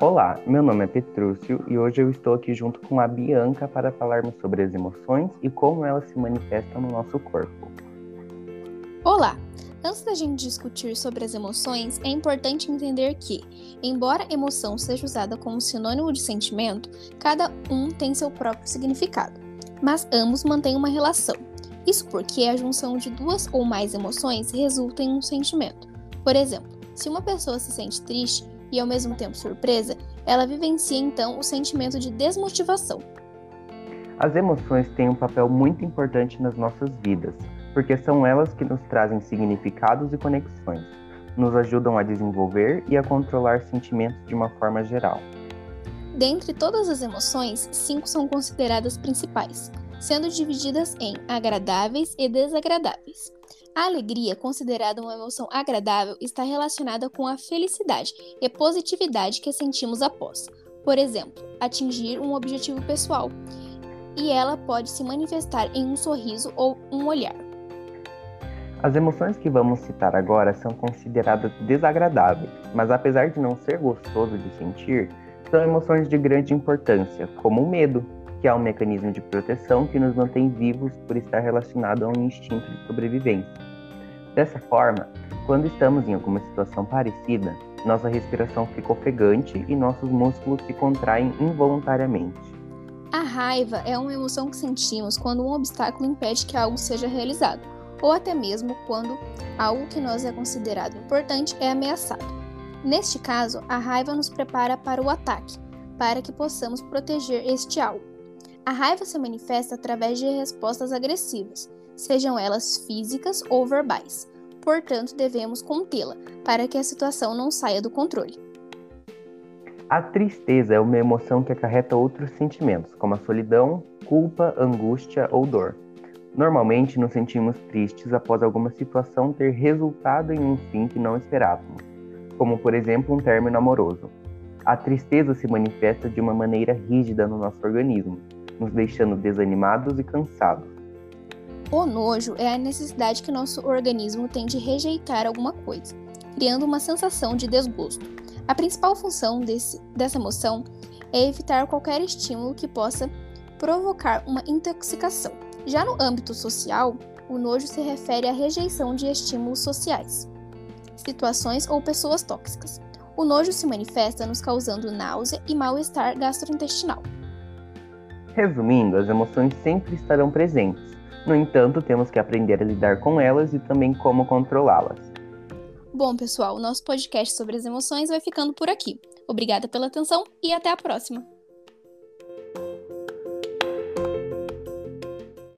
Olá, meu nome é Petrúcio e hoje eu estou aqui junto com a Bianca para falarmos sobre as emoções e como elas se manifestam no nosso corpo. Olá! Antes da gente discutir sobre as emoções, é importante entender que, embora emoção seja usada como sinônimo de sentimento, cada um tem seu próprio significado, mas ambos mantêm uma relação. Isso porque a junção de duas ou mais emoções resulta em um sentimento. Por exemplo, se uma pessoa se sente triste e ao mesmo tempo surpresa, ela vivencia então o sentimento de desmotivação. As emoções têm um papel muito importante nas nossas vidas, porque são elas que nos trazem significados e conexões, nos ajudam a desenvolver e a controlar sentimentos de uma forma geral. Dentre todas as emoções, cinco são consideradas principais, sendo divididas em agradáveis e desagradáveis. A alegria, considerada uma emoção agradável, está relacionada com a felicidade e positividade que sentimos após, por exemplo, atingir um objetivo pessoal, e ela pode se manifestar em um sorriso ou um olhar. As emoções que vamos citar agora são consideradas desagradáveis, mas apesar de não ser gostoso de sentir, são emoções de grande importância, como o medo, que é um mecanismo de proteção que nos mantém vivos por estar relacionado a um instinto de sobrevivência. Dessa forma, quando estamos em alguma situação parecida, nossa respiração fica ofegante e nossos músculos se contraem involuntariamente. A raiva é uma emoção que sentimos quando um obstáculo impede que algo seja realizado ou até mesmo quando algo que nós é considerado importante é ameaçado. Neste caso, a raiva nos prepara para o ataque, para que possamos proteger este algo. A raiva se manifesta através de respostas agressivas, sejam elas físicas ou verbais. Portanto, devemos contê-la para que a situação não saia do controle. A tristeza é uma emoção que acarreta outros sentimentos, como a solidão, culpa, angústia ou dor. Normalmente nos sentimos tristes após alguma situação ter resultado em um fim que não esperávamos, como por exemplo um término amoroso. A tristeza se manifesta de uma maneira rígida no nosso organismo, nos deixando desanimados e cansados. O nojo é a necessidade que nosso organismo tem de rejeitar alguma coisa, criando uma sensação de desgosto. A principal função desse, dessa emoção é evitar qualquer estímulo que possa provocar uma intoxicação. Já no âmbito social, o nojo se refere à rejeição de estímulos sociais, situações ou pessoas tóxicas. O nojo se manifesta nos causando náusea e mal-estar gastrointestinal. Resumindo, as emoções sempre estarão presentes. No entanto, temos que aprender a lidar com elas e também como controlá-las. Bom, pessoal, o nosso podcast sobre as emoções vai ficando por aqui. Obrigada pela atenção e até a próxima!